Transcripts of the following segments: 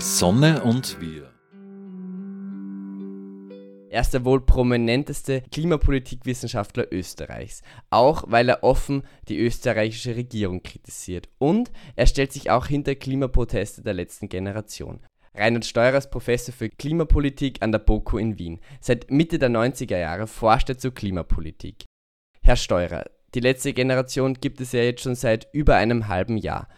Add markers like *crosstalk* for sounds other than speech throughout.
Sonne und wir. Er ist der wohl prominenteste Klimapolitikwissenschaftler Österreichs, auch weil er offen die österreichische Regierung kritisiert. Und er stellt sich auch hinter Klimaproteste der letzten Generation. Reinhard Steurer ist Professor für Klimapolitik an der BOKU in Wien. Seit Mitte der 90er Jahre forscht er zur Klimapolitik. Herr Steurer, die letzte Generation gibt es ja jetzt schon seit über einem halben Jahr.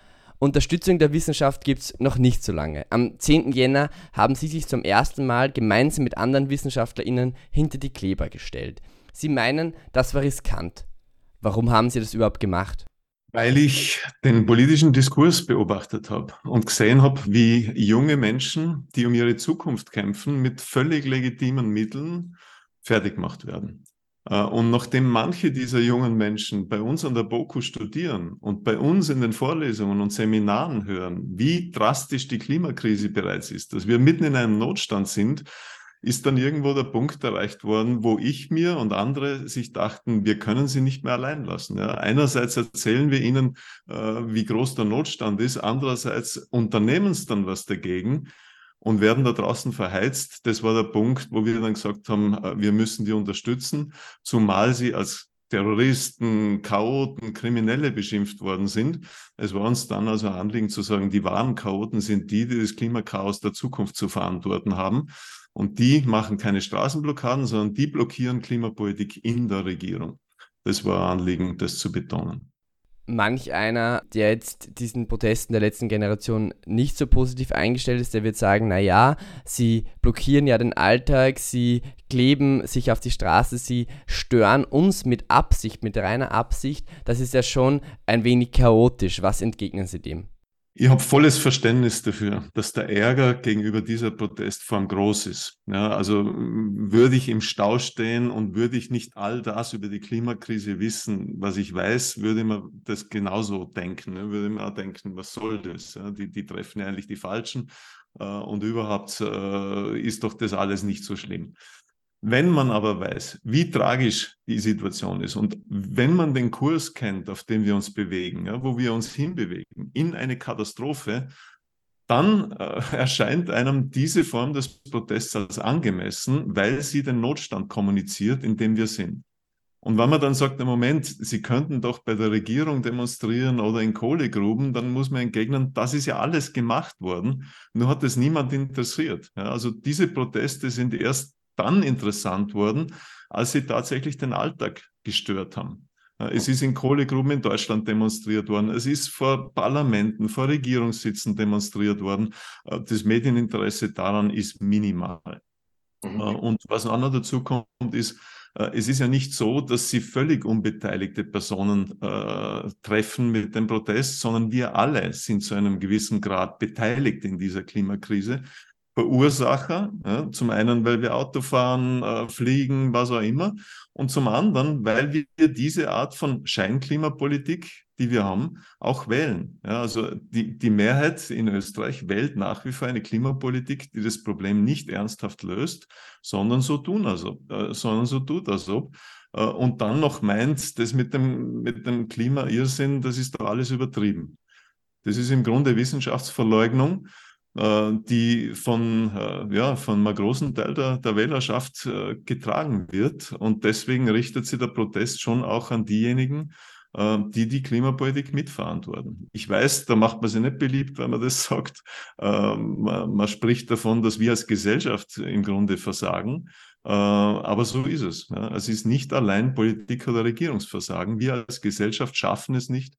Unterstützung der Wissenschaft gibt es noch nicht so lange. Am 10. Jänner haben sie sich zum ersten Mal gemeinsam mit anderen WissenschaftlerInnen hinter die Kleber gestellt. Sie meinen, das war riskant. Warum haben sie das überhaupt gemacht? Weil ich den politischen Diskurs beobachtet habe und gesehen habe, wie junge Menschen, die um ihre Zukunft kämpfen, mit völlig legitimen Mitteln fertig gemacht werden. Äh, und nachdem manche dieser jungen Menschen bei uns an der BOKU studieren und bei uns in den Vorlesungen und Seminaren hören, wie drastisch die Klimakrise bereits ist, dass wir mitten in einem Notstand sind, ist dann irgendwo der Punkt erreicht worden, wo ich mir und andere sich dachten, wir können sie nicht mehr allein lassen. Ja, einerseits erzählen wir ihnen, äh, wie groß der Notstand ist, andererseits unternehmen sie dann was dagegen und werden da draußen verheizt. Das war der Punkt, wo wir dann gesagt haben, äh, wir müssen die unterstützen, zumal sie als Terroristen, Chaoten, Kriminelle beschimpft worden sind. Es war uns dann also ein Anliegen zu sagen, die wahren Chaoten sind die, die das Klimakaos der Zukunft zu verantworten haben. Und die machen keine Straßenblockaden, sondern die blockieren Klimapolitik in der Regierung. Das war ein Anliegen, das zu betonen manch einer, der jetzt diesen Protesten der letzten Generation nicht so positiv eingestellt ist, der wird sagen, naja, sie blockieren ja den Alltag, sie kleben sich auf die Straße, sie stören uns mit Absicht, mit reiner Absicht. Das ist ja schon ein wenig chaotisch. Was entgegnen Sie dem? Ich habe volles Verständnis dafür, dass der Ärger gegenüber dieser Protestform groß ist. Ja, also würde ich im Stau stehen und würde ich nicht all das über die Klimakrise wissen, was ich weiß, würde man das genauso denken. Ne? Würde man auch denken, was soll das? Ja, die, die treffen ja eigentlich die Falschen äh, und überhaupt äh, ist doch das alles nicht so schlimm. Wenn man aber weiß, wie tragisch die Situation ist und wenn man den Kurs kennt, auf dem wir uns bewegen, ja, wo wir uns hinbewegen, in eine Katastrophe, dann äh, *laughs* erscheint einem diese Form des Protests als angemessen, weil sie den Notstand kommuniziert, in dem wir sind. Und wenn man dann sagt, im Moment, Sie könnten doch bei der Regierung demonstrieren oder in Kohlegruben, dann muss man entgegnen, das ist ja alles gemacht worden, nur hat es niemand interessiert. Ja, also diese Proteste sind erst dann interessant wurden, als sie tatsächlich den Alltag gestört haben. Es ist in Kohlegruben in Deutschland demonstriert worden. Es ist vor Parlamenten, vor Regierungssitzen demonstriert worden. Äh, das Medieninteresse daran ist minimal. Mhm. Äh, und was auch noch dazu kommt, ist, äh, es ist ja nicht so, dass sie völlig unbeteiligte Personen äh, treffen mit dem Protest, sondern wir alle sind zu einem gewissen Grad beteiligt in dieser Klimakrise. Verursacher. Ja, zum einen, weil wir Auto fahren, äh, fliegen, was auch immer. Und zum anderen, weil wir diese Art von Scheinklimapolitik, die wir haben, auch wählen. Ja, also die, die Mehrheit in Österreich wählt nach wie vor eine Klimapolitik, die das Problem nicht ernsthaft löst, sondern so tun also, äh, sondern so tut als ob. Äh, und dann noch meint, das mit dem, mit dem Klima-Irrsinn, das ist doch alles übertrieben. Das ist im Grunde Wissenschaftsverleugnung. Äh, die von, äh, ja, von einem großen Teil der, der Wählerschaft äh, getragen wird. Und deswegen richtet sich der Protest schon auch an diejenigen, die die Klimapolitik mitverantworten. Ich weiß, da macht man sich nicht beliebt, wenn man das *laughs* sagt. Man, man spricht davon, dass wir als Gesellschaft im Grunde versagen. Aber so ist es. Es ist nicht allein Politik oder Regierungsversagen. Wir als Gesellschaft schaffen es nicht,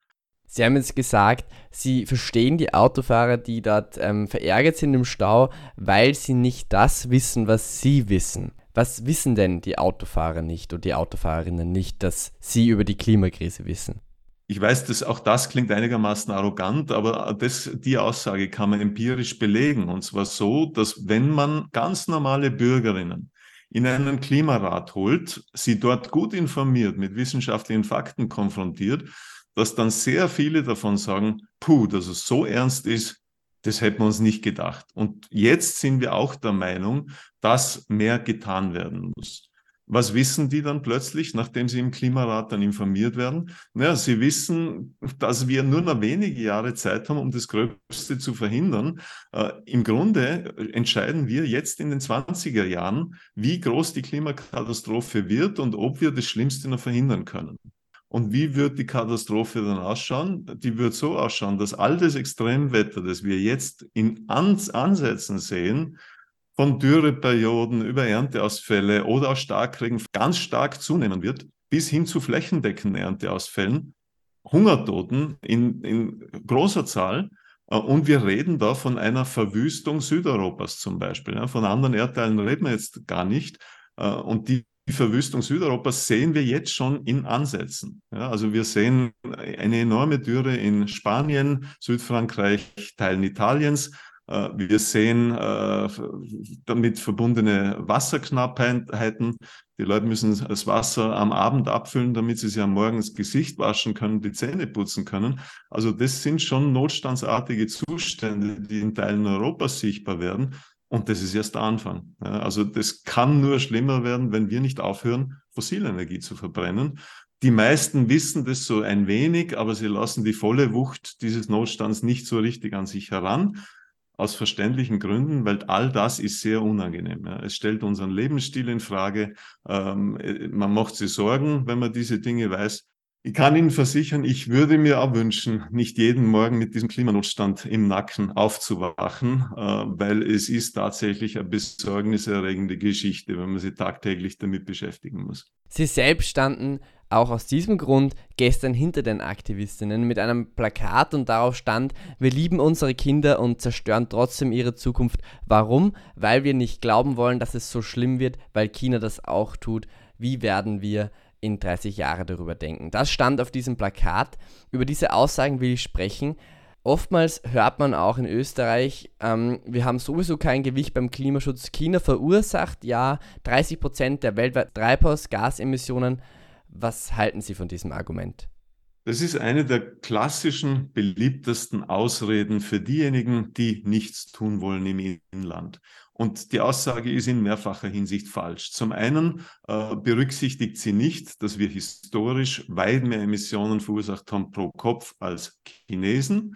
Sie haben jetzt gesagt, Sie verstehen die Autofahrer, die dort ähm, verärgert sind im Stau, weil sie nicht das wissen, was Sie wissen. Was wissen denn die Autofahrer nicht und die Autofahrerinnen nicht, dass sie über die Klimakrise wissen? Ich weiß, dass auch das klingt einigermaßen arrogant, aber das, die Aussage kann man empirisch belegen. Und zwar so, dass wenn man ganz normale Bürgerinnen in einen Klimarat holt, sie dort gut informiert, mit wissenschaftlichen Fakten konfrontiert, dass dann sehr viele davon sagen, puh, dass es so ernst ist, das hätten wir uns nicht gedacht. Und jetzt sind wir auch der Meinung, dass mehr getan werden muss. Was wissen die dann plötzlich, nachdem sie im Klimarat dann informiert werden? Naja, sie wissen, dass wir nur noch wenige Jahre Zeit haben, um das Größte zu verhindern. Äh, Im Grunde entscheiden wir jetzt in den 20er Jahren, wie groß die Klimakatastrophe wird und ob wir das Schlimmste noch verhindern können. Und wie wird die Katastrophe dann ausschauen? Die wird so ausschauen, dass all das Extremwetter, das wir jetzt in Ans Ansätzen sehen, von Dürreperioden über Ernteausfälle oder auch Starkregen ganz stark zunehmen wird, bis hin zu flächendeckenden Ernteausfällen, Hungertoten in, in großer Zahl. Äh, und wir reden da von einer Verwüstung Südeuropas zum Beispiel. Von anderen Erdteilen reden wir jetzt gar nicht. Äh, und die die Verwüstung Südeuropas sehen wir jetzt schon in Ansätzen. Ja, also wir sehen eine enorme Dürre in Spanien, Südfrankreich, Teilen Italiens. Äh, wir sehen äh, damit verbundene Wasserknappheiten. Die Leute müssen das Wasser am Abend abfüllen, damit sie sich am Morgen das Gesicht waschen können, die Zähne putzen können. Also das sind schon notstandsartige Zustände, die in Teilen Europas sichtbar werden. Und das ist erst der Anfang. Ja, also das kann nur schlimmer werden, wenn wir nicht aufhören, fossile Energie zu verbrennen. Die meisten wissen das so ein wenig, aber sie lassen die volle Wucht dieses Notstands nicht so richtig an sich heran. Aus verständlichen Gründen, weil all das ist sehr unangenehm. Ja. Es stellt unseren Lebensstil in Frage. Ähm, man macht sich Sorgen, wenn man diese Dinge weiß. Ich kann Ihnen versichern, ich würde mir auch wünschen, nicht jeden Morgen mit diesem Klimanotstand im Nacken aufzuwachen, äh, weil es ist tatsächlich eine besorgniserregende Geschichte, wenn man sich tagtäglich damit beschäftigen muss. Sie selbst standen auch aus diesem Grund gestern hinter den Aktivistinnen mit einem Plakat und darauf stand, wir lieben unsere Kinder und zerstören trotzdem ihre Zukunft. Warum? Weil wir nicht glauben wollen, dass es so schlimm wird, weil China das auch tut. Wie werden wir in 30 Jahren darüber denken. Das stand auf diesem Plakat. Über diese Aussagen will ich sprechen. Oftmals hört man auch in Österreich, ähm, wir haben sowieso kein Gewicht beim Klimaschutz. China verursacht ja 30 Prozent der weltweiten Treibhausgasemissionen. Was halten Sie von diesem Argument? Das ist eine der klassischen, beliebtesten Ausreden für diejenigen, die nichts tun wollen im Inland. Und die Aussage ist in mehrfacher Hinsicht falsch. Zum einen äh, berücksichtigt sie nicht, dass wir historisch weit mehr Emissionen verursacht haben pro Kopf als Chinesen.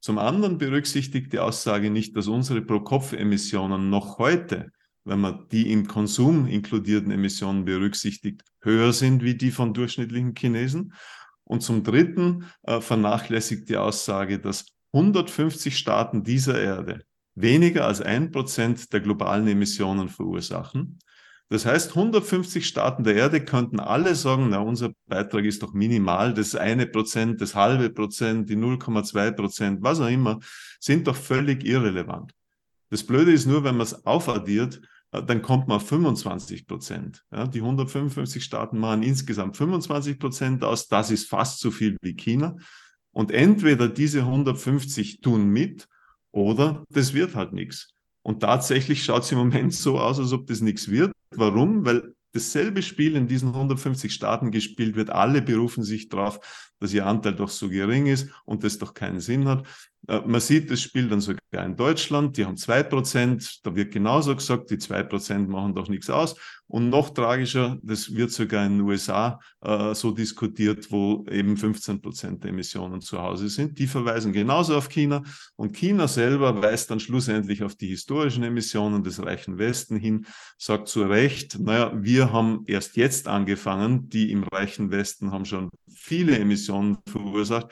Zum anderen berücksichtigt die Aussage nicht, dass unsere Pro-Kopf-Emissionen noch heute, wenn man die im Konsum inkludierten Emissionen berücksichtigt, höher sind wie die von durchschnittlichen Chinesen. Und zum Dritten äh, vernachlässigt die Aussage, dass 150 Staaten dieser Erde weniger als ein Prozent der globalen Emissionen verursachen. Das heißt, 150 Staaten der Erde könnten alle sagen, na, unser Beitrag ist doch minimal, das eine Prozent, das halbe Prozent, die 0,2 Prozent, was auch immer, sind doch völlig irrelevant. Das Blöde ist nur, wenn man es aufaddiert, dann kommt man auf 25 Prozent. Ja, die 155 Staaten machen insgesamt 25 Prozent aus. Das ist fast so viel wie China. Und entweder diese 150 tun mit oder das wird halt nichts. Und tatsächlich schaut es im Moment so aus, als ob das nichts wird. Warum? Weil dasselbe Spiel in diesen 150 Staaten gespielt wird. Alle berufen sich darauf, dass ihr Anteil doch so gering ist und das doch keinen Sinn hat. Äh, man sieht das Spiel dann sogar in Deutschland, die haben zwei Prozent, da wird genauso gesagt, die zwei Prozent machen doch nichts aus. Und noch tragischer, das wird sogar in den USA äh, so diskutiert, wo eben 15 Prozent der Emissionen zu Hause sind. Die verweisen genauso auf China und China selber weist dann schlussendlich auf die historischen Emissionen des reichen Westen hin, sagt zu Recht, naja, wir haben erst jetzt angefangen, die im reichen Westen haben schon viele Emissionen verursacht.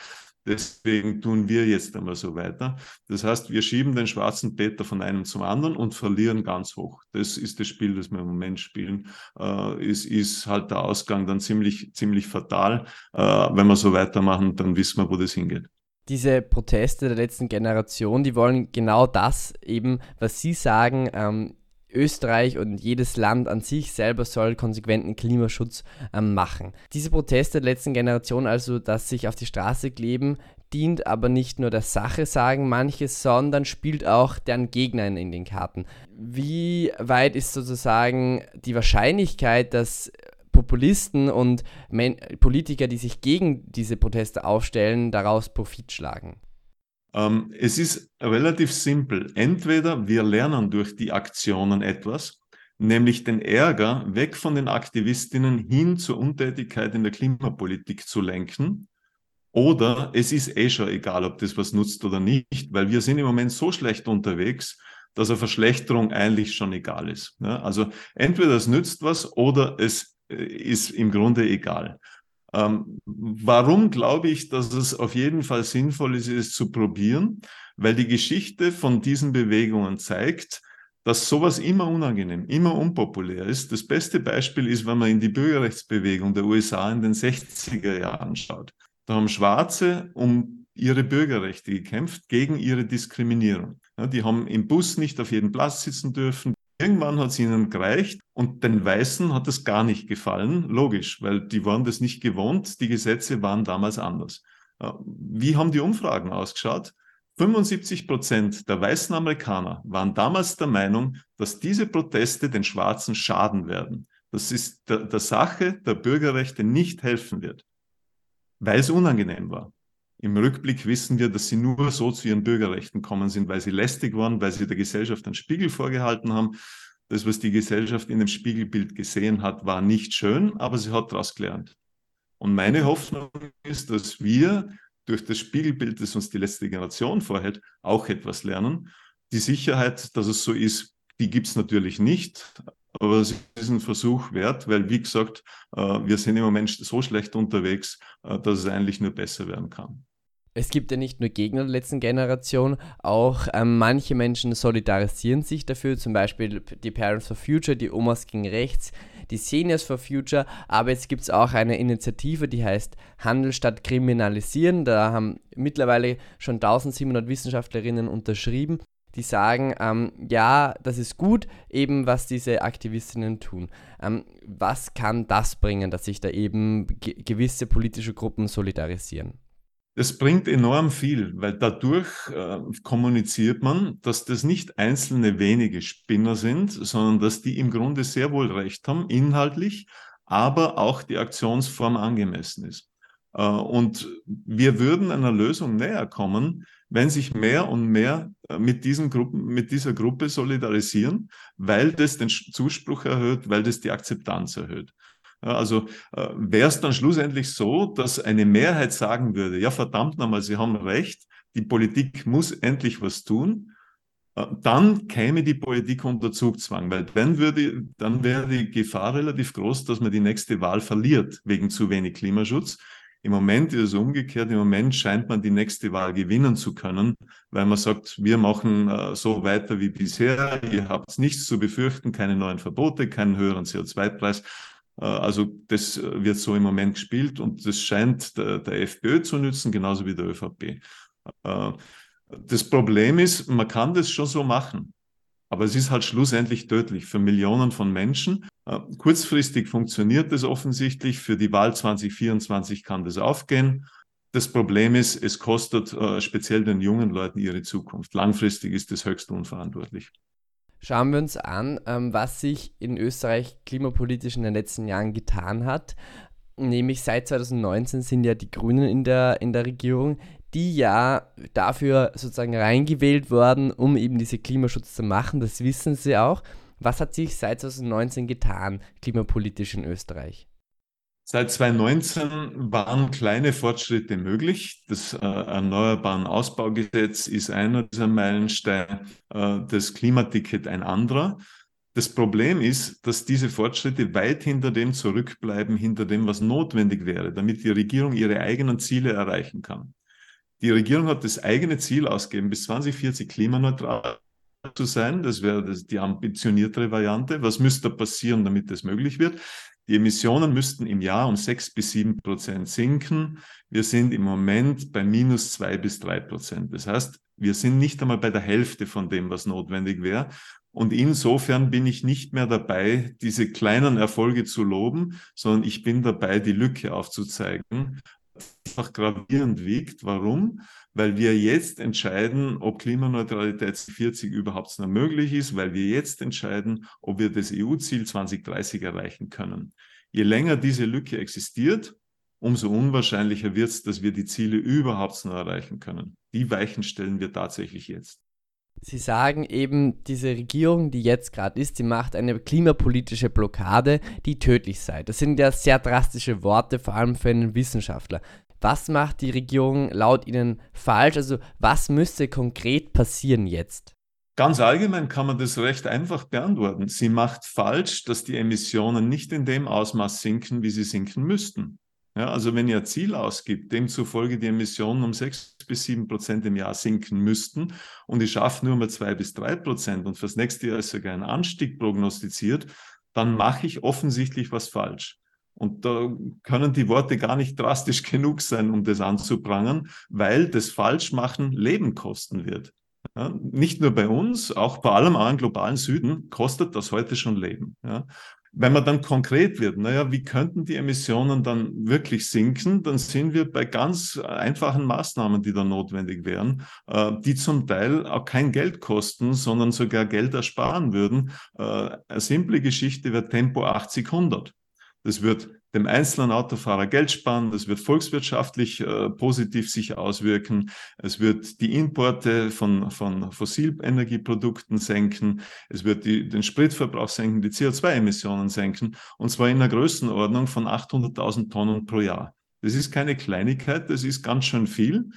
Deswegen tun wir jetzt einmal so weiter. Das heißt, wir schieben den schwarzen Peter von einem zum anderen und verlieren ganz hoch. Das ist das Spiel, das wir im Moment spielen. Äh, es ist halt der Ausgang dann ziemlich, ziemlich fatal. Äh, wenn wir so weitermachen, dann wissen wir, wo das hingeht diese Proteste der letzten Generation, die wollen genau das eben, was Sie sagen, ähm, Österreich und jedes Land an sich selber soll konsequenten Klimaschutz ähm, machen. Diese Proteste der letzten Generation, also dass sich auf die Straße kleben, dient aber nicht nur der Sache, sagen manche, sondern spielt auch deren Gegnern in den Karten. Wie weit ist sozusagen die Wahrscheinlichkeit, dass Populisten und Men Politiker, die sich gegen diese Proteste aufstellen, daraus Profit schlagen? Ähm, es ist relativ simpel. Entweder wir lernen durch die Aktionen etwas, nämlich den Ärger weg von den Aktivistinnen hin zur Untätigkeit in der Klimapolitik zu lenken. Oder es ist eh schon egal, ob das was nutzt oder nicht, weil wir sind im Moment so schlecht unterwegs, dass eine Verschlechterung eigentlich schon egal ist. Also entweder es nützt was oder es äh, ist im Grunde egal. Ähm, warum glaube ich, dass es auf jeden Fall sinnvoll ist, es zu probieren? Weil die Geschichte von diesen Bewegungen zeigt, dass sowas immer unangenehm, immer unpopulär ist. Das beste Beispiel ist, wenn man in die Bürgerrechtsbewegung der USA in den 60er Jahren schaut. Da haben Schwarze um ihre Bürgerrechte gekämpft gegen ihre Diskriminierung. Ja, die haben im Bus nicht auf jeden Platz sitzen dürfen. Irgendwann hat es ihnen gereicht und den Weißen hat es gar nicht gefallen. Logisch, weil die waren das nicht gewohnt. Die Gesetze waren damals anders. Wie haben die Umfragen ausgeschaut? 75 Prozent der weißen Amerikaner waren damals der Meinung, dass diese Proteste den Schwarzen schaden werden. Das ist der, der Sache der Bürgerrechte nicht helfen wird, weil es unangenehm war. Im Rückblick wissen wir, dass sie nur so zu ihren Bürgerrechten kommen sind, weil sie lästig waren, weil sie der Gesellschaft einen Spiegel vorgehalten haben. Das, was die Gesellschaft in dem Spiegelbild gesehen hat, war nicht schön, aber sie hat daraus gelernt. Und meine Hoffnung ist, dass wir durch das Spiegelbild, das uns die letzte Generation vorhält, auch etwas lernen. Die Sicherheit, dass es so ist, die gibt es natürlich nicht, aber es ist ein Versuch wert, weil, wie gesagt, äh, wir sind im Moment so schlecht unterwegs, äh, dass es eigentlich nur besser werden kann. Es gibt ja nicht nur Gegner der letzten Generation, auch ähm, manche Menschen solidarisieren sich dafür, zum Beispiel die Parents for Future, die Omas gegen Rechts, die Seniors for Future, aber jetzt gibt es auch eine Initiative, die heißt Handel statt Kriminalisieren. Da haben mittlerweile schon 1700 Wissenschaftlerinnen unterschrieben, die sagen, ähm, ja, das ist gut, eben was diese Aktivistinnen tun. Ähm, was kann das bringen, dass sich da eben ge gewisse politische Gruppen solidarisieren? Das bringt enorm viel, weil dadurch äh, kommuniziert man, dass das nicht einzelne wenige Spinner sind, sondern dass die im Grunde sehr wohl recht haben, inhaltlich, aber auch die Aktionsform angemessen ist. Äh, und wir würden einer Lösung näher kommen, wenn sich mehr und mehr äh, mit, diesen Gruppen, mit dieser Gruppe solidarisieren, weil das den Zuspruch erhöht, weil das die Akzeptanz erhöht. Also äh, wäre es dann schlussendlich so, dass eine Mehrheit sagen würde, ja verdammt nochmal, Sie haben recht, die Politik muss endlich was tun, äh, dann käme die Politik unter Zugzwang, weil dann, würde, dann wäre die Gefahr relativ groß, dass man die nächste Wahl verliert wegen zu wenig Klimaschutz. Im Moment ist es umgekehrt. Im Moment scheint man die nächste Wahl gewinnen zu können, weil man sagt, wir machen äh, so weiter wie bisher. Ihr habt nichts zu befürchten, keine neuen Verbote, keinen höheren CO2-Preis. Äh, also das äh, wird so im Moment gespielt und das scheint der, FPÖ zu nützen, genauso wie der ÖVP. Das Problem ist, man kann das schon so machen, aber es ist halt schlussendlich tödlich für Millionen von Menschen. Kurzfristig funktioniert das offensichtlich, für die Wahl 2024 kann das aufgehen. Das Problem ist, es kostet speziell den jungen Leuten ihre Zukunft. Langfristig ist das höchst unverantwortlich. Schauen wir uns an, ähm, was sich in Österreich klimapolitisch in den letzten Jahren getan hat. Nämlich seit 2019 sind ja die Grünen in der, in der Regierung, die ja dafür sozusagen reingewählt worden, um eben diese Klimaschutz zu machen. Das wissen sie auch. Was hat sich seit 2019 getan, klimapolitisch in Österreich? Seit 2019 waren kleine Fortschritte möglich. Das äh, Erneuerbaren Ausbaugesetz ist einer dieser Meilensteine, äh, das Klimaticket ein anderer. Das Problem ist, dass diese Fortschritte weit hinter dem zurückbleiben, hinter dem, was notwendig wäre, damit die Regierung ihre eigenen Ziele erreichen kann. Die Regierung hat das eigene Ziel ausgegeben, bis 2040 klimaneutral zu sein. Das wäre die ambitioniertere Variante. Was müsste passieren, damit das möglich wird? Die Emissionen müssten im Jahr um sechs bis sieben Prozent sinken. Wir sind im Moment bei minus zwei bis drei Prozent. Das heißt, wir sind nicht einmal bei der Hälfte von dem, was notwendig wäre. Und insofern bin ich nicht mehr dabei, diese kleinen Erfolge zu loben, sondern ich bin dabei, die Lücke aufzuzeigen, einfach gravierend wiegt. Warum? Weil wir jetzt entscheiden, ob Klimaneutralität 40 überhaupt noch möglich ist, weil wir jetzt entscheiden, ob wir das EU-Ziel 2030 erreichen können. Je länger diese Lücke existiert, umso unwahrscheinlicher wird es, dass wir die Ziele überhaupt noch erreichen können. Die Weichen stellen wir tatsächlich jetzt. Sie sagen eben, diese Regierung, die jetzt gerade ist, die macht eine klimapolitische Blockade, die tödlich sei. Das sind ja sehr drastische Worte, vor allem für einen Wissenschaftler. Was macht die Regierung laut Ihnen falsch? Also was müsste konkret passieren jetzt? Ganz allgemein kann man das recht einfach beantworten. Sie macht falsch, dass die Emissionen nicht in dem Ausmaß sinken, wie sie sinken müssten. Ja, also wenn ihr Ziel ausgibt, demzufolge die Emissionen um sechs bis sieben Prozent im Jahr sinken müssten und ich schaffe nur mal zwei bis drei Prozent und fürs nächste Jahr ist sogar ein Anstieg prognostiziert, dann mache ich offensichtlich was falsch. Und da können die Worte gar nicht drastisch *laughs* genug sein, um das anzuprangern, weil das Falschmachen Leben kosten wird. Ja, nicht nur bei uns, auch bei allem anderen globalen Süden kostet das heute schon Leben. Ja. Wenn man dann konkret wird, naja, wie könnten die Emissionen dann wirklich sinken, dann sind wir bei ganz einfachen Maßnahmen, die da notwendig wären, äh, die zum Teil auch kein Geld kosten, sondern sogar Geld ersparen würden. Äh, eine simple Geschichte wäre Tempo 80-100. Das wird dem einzelnen Autofahrer Geld sparen, das wird volkswirtschaftlich äh, positiv sich auswirken, es wird die Importe von, von Fossilenergieprodukten senken, es wird die, den Spritverbrauch senken, die CO2-Emissionen senken und zwar in einer Größenordnung von 800.000 Tonnen pro Jahr. Das ist keine Kleinigkeit, das ist ganz schön viel.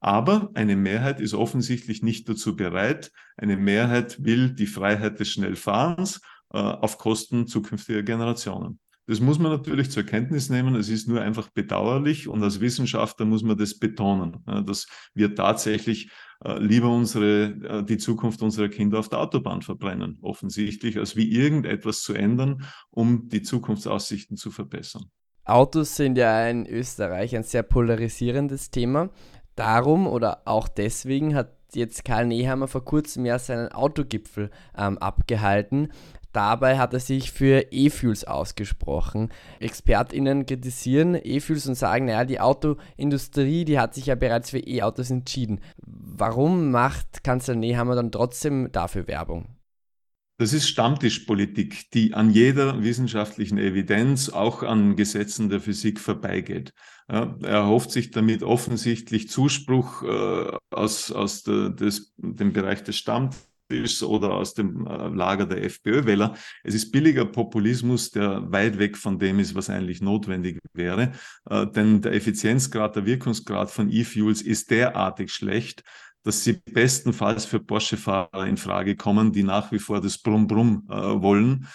Aber eine Mehrheit ist offensichtlich nicht dazu bereit. Eine Mehrheit will die Freiheit des Schnellfahrens äh, auf Kosten zukünftiger Generationen. Das muss man natürlich zur Kenntnis nehmen. Es ist nur einfach bedauerlich und als Wissenschaftler muss man das betonen, dass wir tatsächlich äh, lieber unsere, äh, die Zukunft unserer Kinder auf der Autobahn verbrennen, offensichtlich, als wie irgendetwas zu ändern, um die Zukunftsaussichten zu verbessern. Autos sind ja in Österreich ein sehr polarisierendes Thema. Darum oder auch deswegen hat jetzt Karl Nehammer vor kurzem ja seinen Autogipfel ähm, abgehalten. Dabei hat er sich für E-Fuels ausgesprochen. ExpertInnen kritisieren E-Fuels und sagen, naja, die Autoindustrie, die hat sich ja bereits für E-Autos entschieden. Warum macht Kanzler Nehammer dann trotzdem dafür Werbung? Das ist Stammtischpolitik, die an jeder wissenschaftlichen Evidenz, auch an Gesetzen der Physik vorbeigeht. Ja, er erhofft sich damit offensichtlich Zuspruch äh, aus, aus de, des, dem Bereich des Stammtischs ist oder aus dem äh, Lager der FPÖ-Wähler. Es ist billiger Populismus, der weit weg von dem ist, was eigentlich notwendig wäre. Äh, denn der Effizienzgrad, der Wirkungsgrad von E-Fuels ist derartig schlecht, dass sie bestenfalls für Porsche-Fahrer in Frage kommen, die nach wie vor das Brumm-Brumm äh, wollen,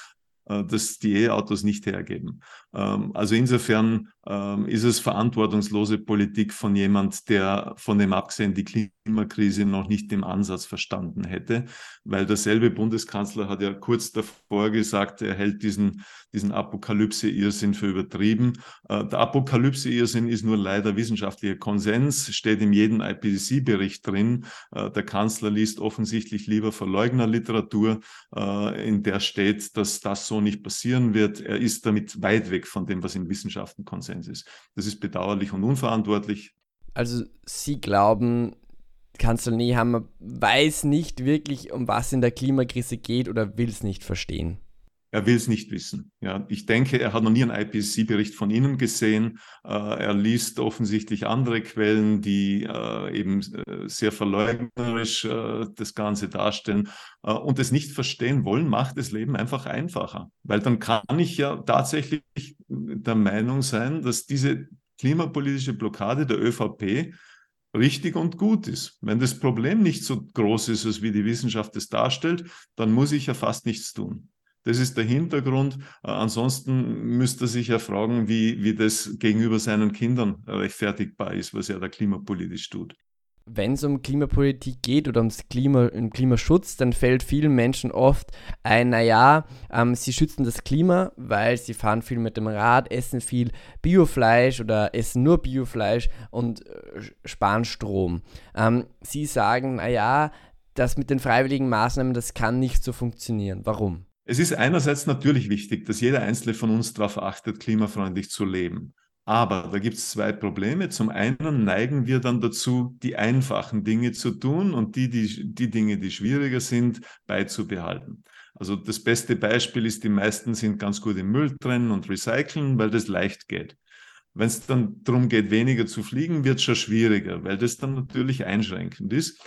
äh, das die E-Autos nicht hergeben. Ähm, also insofern ähm, ist es verantwortungslose Politik von jemand, der von dem abgesehen die Klimakrise noch nicht im Ansatz verstanden hätte, weil derselbe Bundeskanzler hat ja kurz davor gesagt, er hält diesen, diesen Apokalypse-Irrsinn für übertrieben. Äh, der Apokalypse-Irrsinn ist nur leider wissenschaftlicher Konsens, steht in jedem IPCC-Bericht drin. Äh, der Kanzler liest offensichtlich lieber Verleugnerliteratur, äh, in der steht, dass das so nicht passieren wird. Er ist damit weit weg von dem, was in Wissenschaften Konsens Konsens ist. Das ist bedauerlich und unverantwortlich. Also Sie glauben, Kanzler Nehammer weiß nicht wirklich, um was in der Klimakrise geht oder will es nicht verstehen? Er will es nicht wissen. Ja, ich denke, er hat noch nie einen IPCC-Bericht von Ihnen gesehen. Äh, er liest offensichtlich andere Quellen, die äh, eben äh, sehr verleugnerisch äh, das Ganze darstellen. Äh, und es nicht verstehen wollen, macht das Leben einfach einfacher. Weil dann kann ich ja tatsächlich der Meinung sein, dass diese klimapolitische Blockade der ÖVP richtig und gut ist. Wenn das Problem nicht so groß ist, als wie die Wissenschaft es darstellt, dann muss ich ja fast nichts tun. Das ist der Hintergrund. Äh, ansonsten müsste er sich ja fragen, wie, wie das gegenüber seinen Kindern rechtfertigbar ist, was er da klimapolitisch tut. Wenn es um Klimapolitik geht oder ums Klima, um Klimaschutz, dann fällt vielen Menschen oft ein, naja, ähm, sie schützen das Klima, weil sie fahren viel mit dem Rad, essen viel Biofleisch oder essen nur Biofleisch und äh, sparen Strom. Ähm, sie sagen, naja, das mit den freiwilligen Maßnahmen, das kann nicht so funktionieren. Warum? Es ist einerseits natürlich wichtig, dass jeder Einzelne von uns darauf achtet, klimafreundlich zu leben. Aber da gibt es zwei Probleme. Zum einen neigen wir dann dazu, die einfachen Dinge zu tun und die, die, die Dinge, die schwieriger sind, beizubehalten. Also das beste Beispiel ist, die meisten sind ganz gut im Müll trennen und recyceln, weil das leicht geht. Wenn es dann darum geht, weniger zu fliegen, wird es schon schwieriger, weil das dann natürlich einschränkend ist.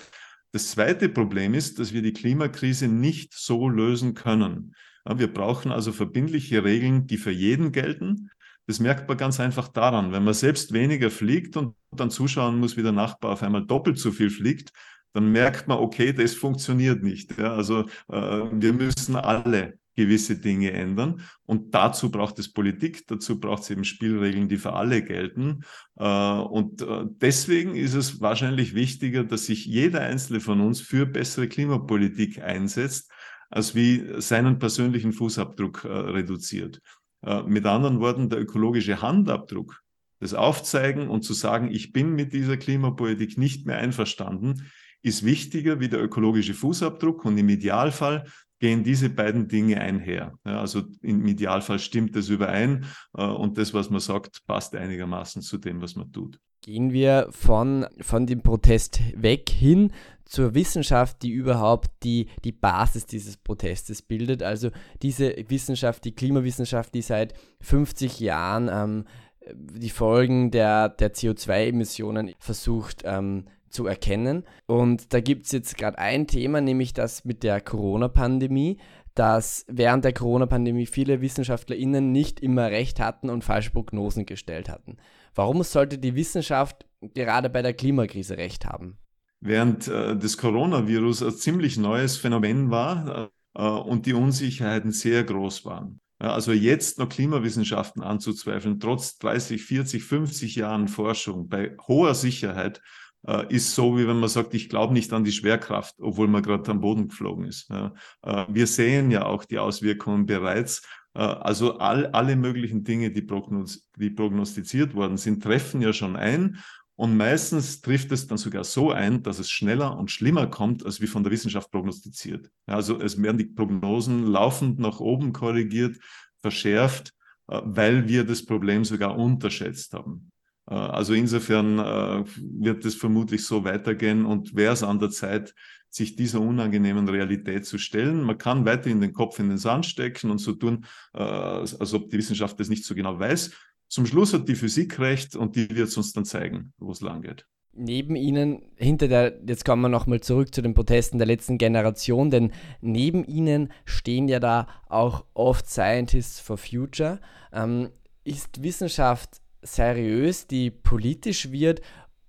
Das zweite Problem ist, dass wir die Klimakrise nicht so lösen können. Wir brauchen also verbindliche Regeln, die für jeden gelten. Das merkt man ganz einfach daran, wenn man selbst weniger fliegt und dann zuschauen muss, wie der Nachbar auf einmal doppelt so viel fliegt, dann merkt man, okay, das funktioniert nicht. Ja, also äh, wir müssen alle gewisse Dinge ändern. Und dazu braucht es Politik, dazu braucht es eben Spielregeln, die für alle gelten. Äh, und äh, deswegen ist es wahrscheinlich wichtiger, dass sich jeder Einzelne von uns für bessere Klimapolitik einsetzt, als wie seinen persönlichen Fußabdruck äh, reduziert. Mit anderen Worten, der ökologische Handabdruck, das Aufzeigen und zu sagen, ich bin mit dieser Klimapolitik nicht mehr einverstanden, ist wichtiger wie der ökologische Fußabdruck und im Idealfall gehen diese beiden Dinge einher. Ja, also im Idealfall stimmt das überein äh, und das, was man sagt, passt einigermaßen zu dem, was man tut. Gehen wir von, von dem Protest weg hin zur Wissenschaft, die überhaupt die, die Basis dieses Protestes bildet. Also diese Wissenschaft, die Klimawissenschaft, die seit 50 Jahren ähm, die Folgen der, der CO2-Emissionen versucht ähm, zu erkennen. Und da gibt es jetzt gerade ein Thema, nämlich das mit der Corona-Pandemie, dass während der Corona-Pandemie viele WissenschaftlerInnen nicht immer recht hatten und falsche Prognosen gestellt hatten. Warum sollte die Wissenschaft gerade bei der Klimakrise recht haben? Während äh, das Coronavirus ein ziemlich neues Phänomen war äh, und die Unsicherheiten sehr groß waren. Also jetzt noch Klimawissenschaften anzuzweifeln, trotz 30, 40, 50 Jahren Forschung bei hoher Sicherheit, äh, ist so, wie wenn man sagt, ich glaube nicht an die Schwerkraft, obwohl man gerade am Boden geflogen ist. Äh, wir sehen ja auch die Auswirkungen bereits. Äh, also all, alle möglichen Dinge, die, prognos die prognostiziert worden sind, treffen ja schon ein. Und meistens trifft es dann sogar so ein, dass es schneller und schlimmer kommt, als wie von der Wissenschaft prognostiziert. Also es werden die Prognosen laufend nach oben korrigiert, verschärft, weil wir das Problem sogar unterschätzt haben. Äh, also insofern äh, wird es vermutlich so weitergehen und wäre es an der Zeit, sich dieser unangenehmen Realität zu stellen. Man kann weiterhin den Kopf in den Sand stecken und so tun, äh, als ob die Wissenschaft das nicht so genau weiß. Zum Schluss hat die Physik recht und die wird es uns dann zeigen, wo es lang geht. Neben ihnen, hinter der, jetzt kommen wir nochmal zurück zu den Protesten der letzten Generation, denn neben ihnen stehen ja da auch oft Scientists for Future. Ähm, ist Wissenschaft seriös, die politisch wird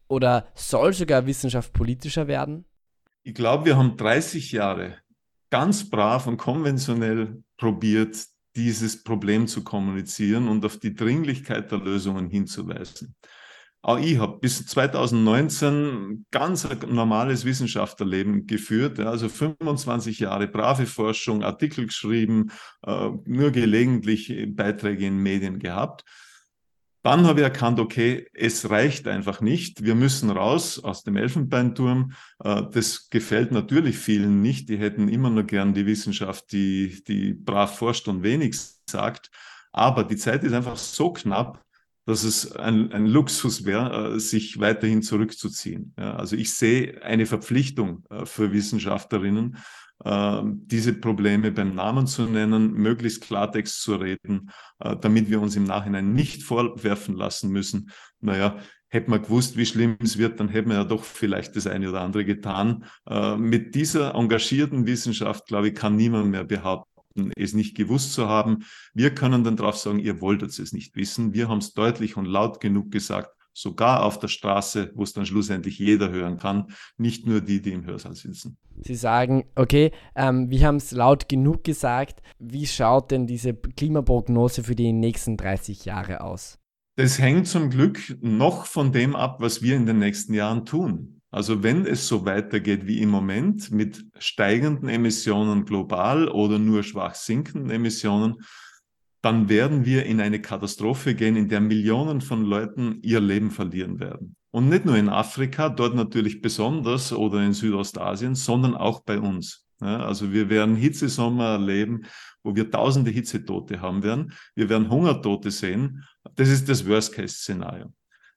oder soll sogar Wissenschaft politischer werden? Ich glaube, wir haben 30 Jahre ganz brav und konventionell probiert, dieses Problem zu kommunizieren und auf die Dringlichkeit der Lösungen hinzuweisen. Auch ich habe bis 2019 ganz normales Wissenschaftlerleben geführt, also 25 Jahre brave Forschung, Artikel geschrieben, äh, nur gelegentlich Beiträge in Medien gehabt. Dann habe ich erkannt, okay, es reicht einfach nicht. Wir müssen raus aus dem Elfenbeinturm. Äh, das gefällt natürlich vielen nicht. Die hätten immer nur gern die Wissenschaft, die, die brav forscht und wenig sagt. Aber die Zeit ist einfach so knapp, dass es ein, ein Luxus wäre, äh, sich weiterhin zurückzuziehen. also ich sehe eine Verpflichtung äh, für Wissenschaftlerinnen, diese Probleme beim Namen zu nennen, möglichst Klartext zu reden, äh, damit wir uns im Nachhinein nicht vorwerfen lassen müssen, naja, hätte man gewusst, wie schlimm es wird, dann hätten wir ja doch vielleicht das eine oder andere getan. Äh, mit dieser engagierten Wissenschaft, glaube ich, kann niemand mehr behaupten, es nicht gewusst zu haben. Wir können dann darauf sagen, ihr wolltet es nicht wissen. Wir haben es deutlich und laut genug gesagt, sogar auf der Straße, wo es dann schlussendlich jeder hören kann, nicht nur die, die im Hörsaal sitzen. Sie sagen, okay, ähm, wir haben es laut genug gesagt. Wie schaut denn diese Klimaprognose für die nächsten 30 Jahre aus? Das hängt zum Glück noch von dem ab, was wir in den nächsten Jahren tun. Also wenn es so weitergeht wie im Moment mit steigenden Emissionen global oder nur schwach sinkenden Emissionen, dann werden wir in eine Katastrophe gehen, in der Millionen von Leuten ihr Leben verlieren werden. Und nicht nur in Afrika, dort natürlich besonders oder in Südostasien, sondern auch bei uns. Ja, also wir werden Hitzesommer erleben, wo wir tausende Hitzetote haben werden. Wir werden Hungertote sehen. Das ist das Worst-Case-Szenario.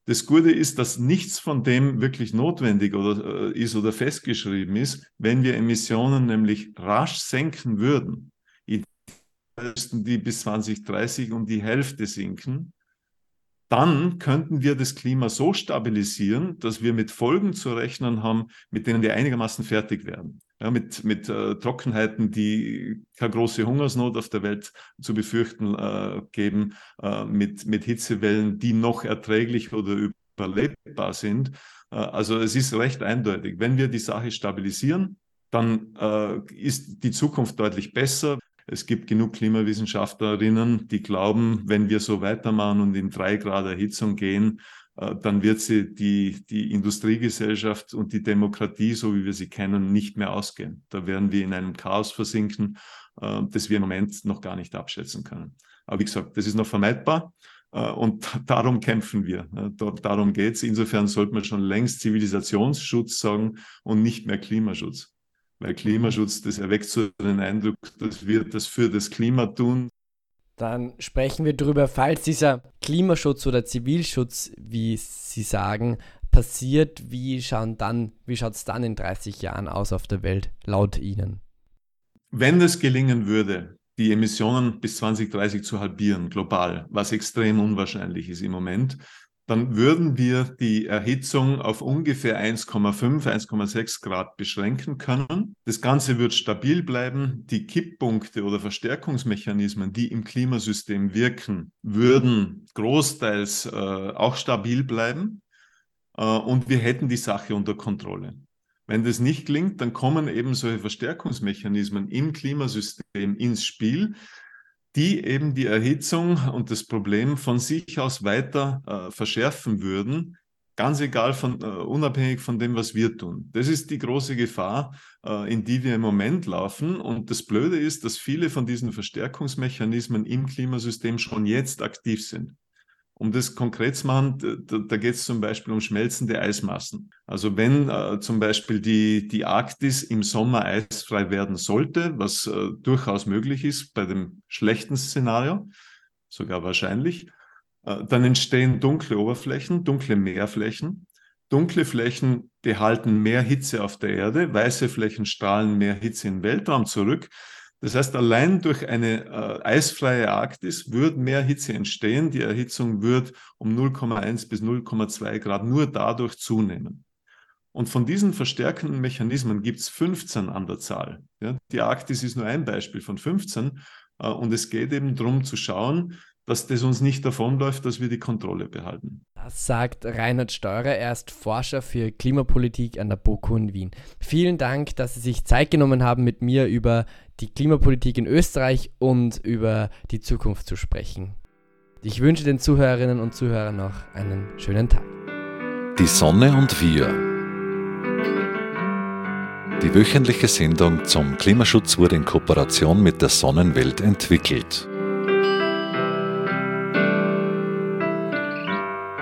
Das Gute ist, dass nichts von dem wirklich notwendig oder, äh, ist oder festgeschrieben ist, wenn wir Emissionen nämlich rasch senken würden müssten die bis 2030 um die Hälfte sinken. dann könnten wir das Klima so stabilisieren, dass wir mit Folgen zu rechnen haben, mit denen wir einigermaßen fertig werden. Ja, mit mit äh, Trockenheiten, die keine große Hungersnot auf der Welt zu befürchten äh, geben, äh, mit, mit Hitzewellen, die noch erträglich oder überlebbar sind. Äh, also es ist recht eindeutig. Wenn wir die Sache stabilisieren, dann äh, ist die Zukunft deutlich besser. Es gibt genug Klimawissenschaftlerinnen, die glauben, wenn wir so weitermachen und in drei Grad Erhitzung gehen, äh, dann wird sie die, die Industriegesellschaft und die Demokratie, so wie wir sie kennen, nicht mehr ausgehen. Da werden wir in einem Chaos versinken, äh, das wir im Moment noch gar nicht abschätzen können. Aber wie gesagt, das ist noch vermeidbar. Äh, und *laughs* darum kämpfen wir. Darum geht es. Insofern sollte man schon längst Zivilisationsschutz sagen und nicht mehr Klimaschutz. Weil Klimaschutz, das erweckt so den Eindruck, dass wir das für das Klima tun. Dann sprechen wir darüber, falls dieser Klimaschutz oder Zivilschutz, wie Sie sagen, passiert, wie, wie schaut es dann in 30 Jahren aus auf der Welt, laut Ihnen? Wenn es gelingen würde, die Emissionen bis 2030 zu halbieren, global, was extrem unwahrscheinlich ist im Moment, dann würden wir die Erhitzung auf ungefähr 1,5, 1,6 Grad beschränken können. Das Ganze wird stabil bleiben. Die Kipppunkte oder Verstärkungsmechanismen, die im Klimasystem wirken, würden großteils äh, auch stabil bleiben. Äh, und wir hätten die Sache unter Kontrolle. Wenn das nicht gelingt, dann kommen eben solche Verstärkungsmechanismen im Klimasystem ins Spiel, die eben die Erhitzung und das Problem von sich aus weiter äh, verschärfen würden, ganz egal von, äh, unabhängig von dem, was wir tun. Das ist die große Gefahr, äh, in die wir im Moment laufen. Und das Blöde ist, dass viele von diesen Verstärkungsmechanismen im Klimasystem schon jetzt aktiv sind. Um das konkret zu machen, da, da geht es zum Beispiel um schmelzende Eismassen. Also wenn äh, zum Beispiel die, die Arktis im Sommer eisfrei werden sollte, was äh, durchaus möglich ist bei dem schlechten Szenario, sogar wahrscheinlich, äh, dann entstehen dunkle Oberflächen, dunkle Meerflächen. Dunkle Flächen behalten mehr Hitze auf der Erde, weiße Flächen strahlen mehr Hitze in den Weltraum zurück. Das heißt, allein durch eine äh, eisfreie Arktis wird mehr Hitze entstehen. Die Erhitzung wird um 0,1 bis 0,2 Grad nur dadurch zunehmen. Und von diesen verstärkenden Mechanismen gibt es 15 an der Zahl. Ja, die Arktis ist nur ein Beispiel von 15. Äh, und es geht eben darum zu schauen, dass das uns nicht davonläuft, dass wir die Kontrolle behalten. Das sagt Reinhard Steurer, er ist Forscher für Klimapolitik an der BOKU in Wien. Vielen Dank, dass Sie sich Zeit genommen haben, mit mir über die Klimapolitik in Österreich und über die Zukunft zu sprechen. Ich wünsche den Zuhörerinnen und Zuhörern noch einen schönen Tag. Die Sonne und wir. Die wöchentliche Sendung zum Klimaschutz wurde in Kooperation mit der Sonnenwelt entwickelt.